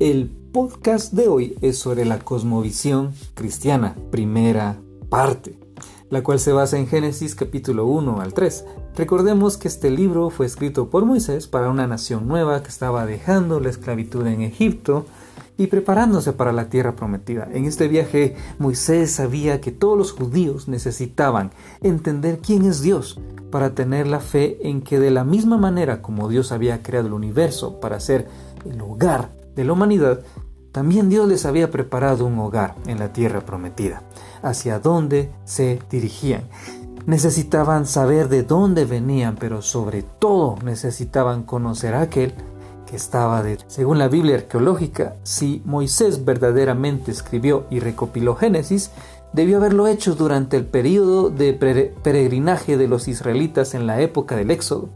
El podcast de hoy es sobre la cosmovisión cristiana, primera parte, la cual se basa en Génesis capítulo 1 al 3. Recordemos que este libro fue escrito por Moisés para una nación nueva que estaba dejando la esclavitud en Egipto y preparándose para la tierra prometida. En este viaje Moisés sabía que todos los judíos necesitaban entender quién es Dios para tener la fe en que de la misma manera como Dios había creado el universo para ser el hogar de la humanidad, también Dios les había preparado un hogar en la tierra prometida, hacia donde se dirigían. Necesitaban saber de dónde venían, pero sobre todo necesitaban conocer a aquel que estaba de... Según la Biblia arqueológica, si Moisés verdaderamente escribió y recopiló Génesis, debió haberlo hecho durante el período de peregrinaje de los israelitas en la época del Éxodo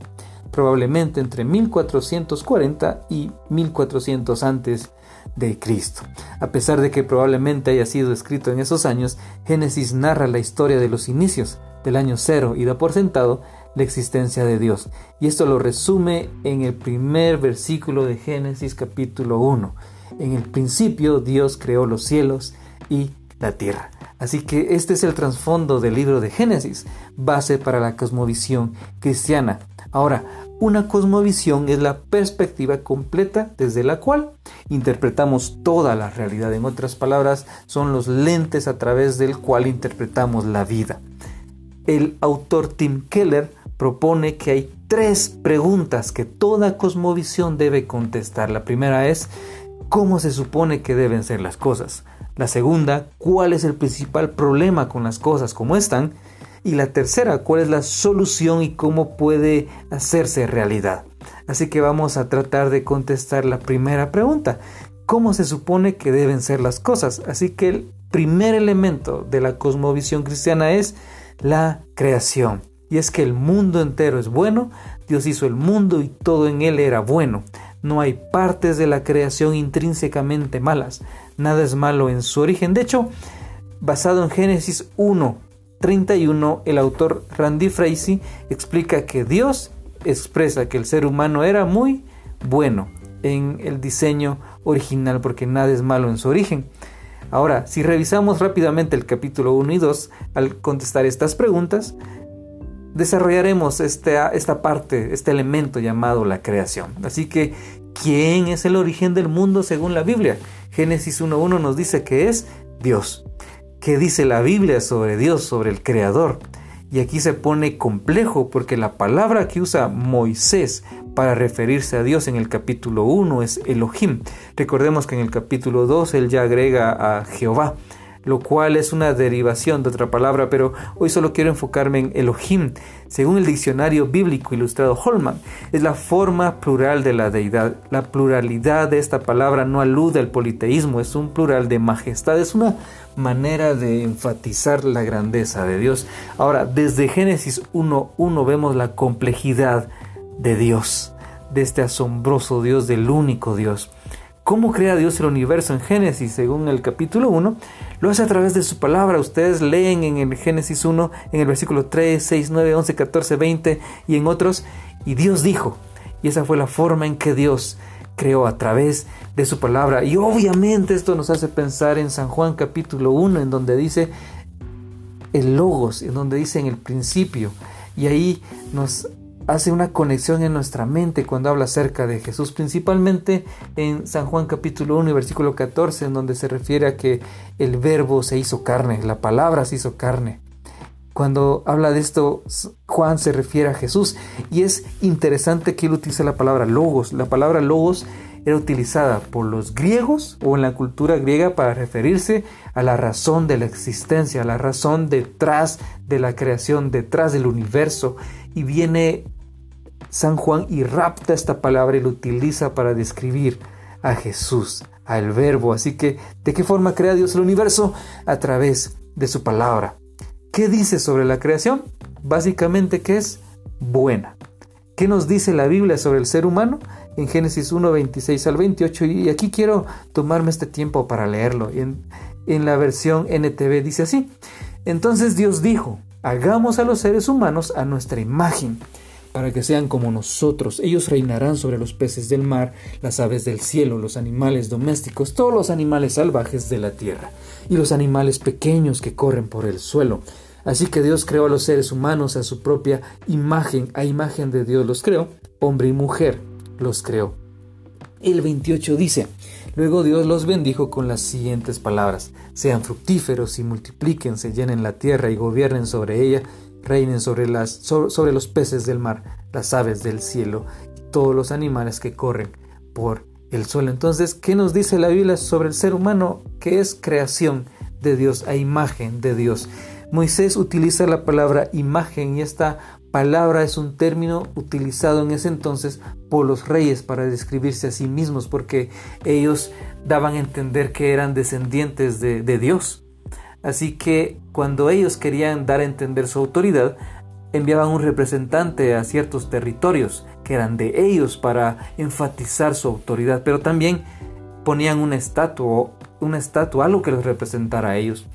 probablemente entre 1440 y 1400 antes de Cristo. A pesar de que probablemente haya sido escrito en esos años, Génesis narra la historia de los inicios del año cero y da por sentado la existencia de Dios. Y esto lo resume en el primer versículo de Génesis capítulo 1. En el principio Dios creó los cielos y la tierra. Así que este es el trasfondo del libro de Génesis, base para la cosmovisión cristiana. Ahora, una cosmovisión es la perspectiva completa desde la cual interpretamos toda la realidad. En otras palabras, son los lentes a través del cual interpretamos la vida. El autor Tim Keller propone que hay tres preguntas que toda cosmovisión debe contestar. La primera es, ¿cómo se supone que deben ser las cosas? La segunda, ¿cuál es el principal problema con las cosas como están? Y la tercera, ¿cuál es la solución y cómo puede hacerse realidad? Así que vamos a tratar de contestar la primera pregunta. ¿Cómo se supone que deben ser las cosas? Así que el primer elemento de la cosmovisión cristiana es la creación. Y es que el mundo entero es bueno, Dios hizo el mundo y todo en él era bueno. No hay partes de la creación intrínsecamente malas. Nada es malo en su origen. De hecho, basado en Génesis 1, 31, el autor Randy Frazee explica que Dios expresa que el ser humano era muy bueno en el diseño original porque nada es malo en su origen. Ahora, si revisamos rápidamente el capítulo 1 y 2, al contestar estas preguntas, desarrollaremos esta, esta parte, este elemento llamado la creación. Así que, ¿quién es el origen del mundo según la Biblia? Génesis 1.1 nos dice que es Dios. ¿Qué dice la Biblia sobre Dios, sobre el Creador? Y aquí se pone complejo porque la palabra que usa Moisés para referirse a Dios en el capítulo 1 es Elohim. Recordemos que en el capítulo 2 él ya agrega a Jehová lo cual es una derivación de otra palabra, pero hoy solo quiero enfocarme en Elohim. Según el diccionario bíblico ilustrado Holman, es la forma plural de la deidad. La pluralidad de esta palabra no alude al politeísmo, es un plural de majestad, es una manera de enfatizar la grandeza de Dios. Ahora, desde Génesis 1.1 vemos la complejidad de Dios, de este asombroso Dios, del único Dios. ¿Cómo crea Dios el universo en Génesis? Según el capítulo 1, lo hace a través de su palabra. Ustedes leen en el Génesis 1, en el versículo 3, 6, 9, 11, 14, 20 y en otros. Y Dios dijo. Y esa fue la forma en que Dios creó a través de su palabra. Y obviamente esto nos hace pensar en San Juan capítulo 1, en donde dice el logos, en donde dice en el principio. Y ahí nos hace una conexión en nuestra mente cuando habla acerca de Jesús, principalmente en San Juan capítulo 1 y versículo 14, en donde se refiere a que el verbo se hizo carne, la palabra se hizo carne. Cuando habla de esto, Juan se refiere a Jesús y es interesante que él utilice la palabra logos. La palabra logos era utilizada por los griegos o en la cultura griega para referirse a la razón de la existencia, a la razón detrás de la creación, detrás del universo. Y viene San Juan y rapta esta palabra y lo utiliza para describir a Jesús, al verbo. Así que, ¿de qué forma crea Dios el universo? A través de su palabra. ¿Qué dice sobre la creación? Básicamente que es buena. ¿Qué nos dice la Biblia sobre el ser humano? En Génesis 1, 26 al 28. Y aquí quiero tomarme este tiempo para leerlo. En, en la versión NTV dice así. Entonces Dios dijo, hagamos a los seres humanos a nuestra imagen para que sean como nosotros. Ellos reinarán sobre los peces del mar, las aves del cielo, los animales domésticos, todos los animales salvajes de la tierra, y los animales pequeños que corren por el suelo. Así que Dios creó a los seres humanos a su propia imagen, a imagen de Dios los creó, hombre y mujer los creó. El 28 dice, luego Dios los bendijo con las siguientes palabras, sean fructíferos y multiplíquense, llenen la tierra y gobiernen sobre ella, reinen sobre, las, sobre los peces del mar, las aves del cielo y todos los animales que corren por el suelo. Entonces, ¿qué nos dice la Biblia sobre el ser humano? Que es creación de Dios, a imagen de Dios. Moisés utiliza la palabra imagen y esta palabra es un término utilizado en ese entonces por los reyes para describirse a sí mismos porque ellos daban a entender que eran descendientes de, Dios. Así que cuando ellos querían dar a entender su autoridad, enviaban un representante a ciertos territorios que eran de ellos para enfatizar su autoridad, pero también ponían una estatua, una estatua, algo que los representara a ellos.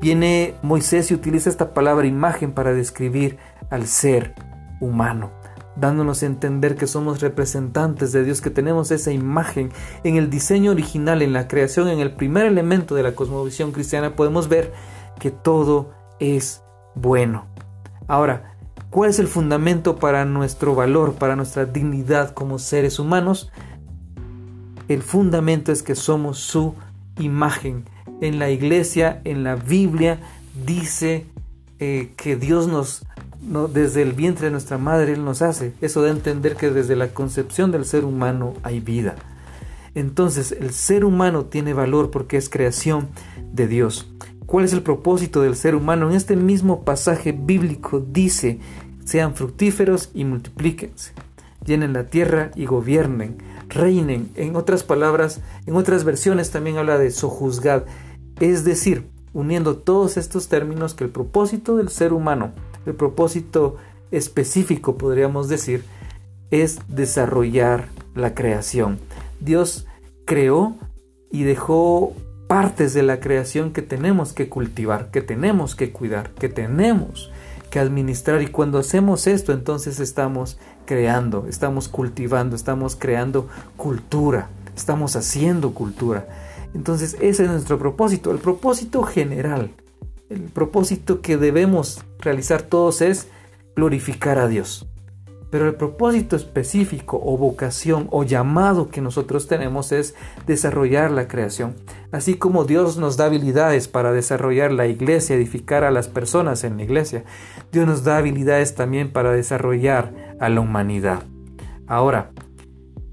Viene Moisés y utiliza esta palabra imagen para describir al ser humano, dándonos a entender que somos representantes de Dios, que tenemos esa imagen en el diseño original, en la creación, en el primer elemento de la cosmovisión cristiana, podemos ver que todo es bueno. Ahora, ¿cuál es el fundamento para nuestro valor, para nuestra dignidad como seres humanos? El fundamento es que somos su imagen en la iglesia, en la Biblia, dice eh, que Dios nos, desde el vientre de nuestra madre, Él nos hace. Eso da a entender que desde la concepción del ser humano hay vida. Entonces, el ser humano tiene valor porque es creación de Dios. ¿Cuál es el propósito del ser humano? En este mismo pasaje bíblico dice, sean fructíferos y multiplíquense, llenen la tierra y gobiernen, reinen. En otras palabras, en otras versiones también habla de sojuzgad. Es decir, uniendo todos estos términos que el propósito del ser humano, el propósito específico podríamos decir, es desarrollar la creación. Dios creó y dejó partes de la creación que tenemos que cultivar, que tenemos que cuidar, que tenemos que administrar y cuando hacemos esto entonces estamos creando, estamos cultivando, estamos creando cultura, estamos haciendo cultura. Entonces ese es nuestro propósito, el propósito general, el propósito que debemos realizar todos es glorificar a Dios. Pero el propósito específico o vocación o llamado que nosotros tenemos es desarrollar la creación. Así como Dios nos da habilidades para desarrollar la iglesia, edificar a las personas en la iglesia, Dios nos da habilidades también para desarrollar a la humanidad. Ahora,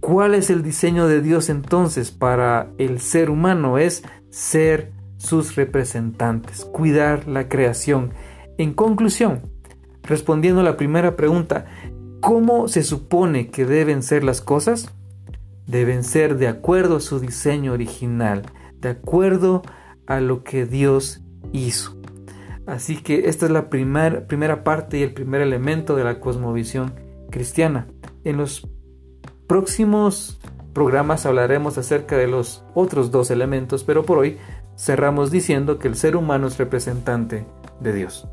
¿Cuál es el diseño de Dios entonces para el ser humano? Es ser sus representantes, cuidar la creación. En conclusión, respondiendo a la primera pregunta, ¿cómo se supone que deben ser las cosas? Deben ser de acuerdo a su diseño original, de acuerdo a lo que Dios hizo. Así que esta es la primera parte y el primer elemento de la cosmovisión cristiana. En los próximos programas hablaremos acerca de los otros dos elementos, pero por hoy cerramos diciendo que el ser humano es representante de Dios.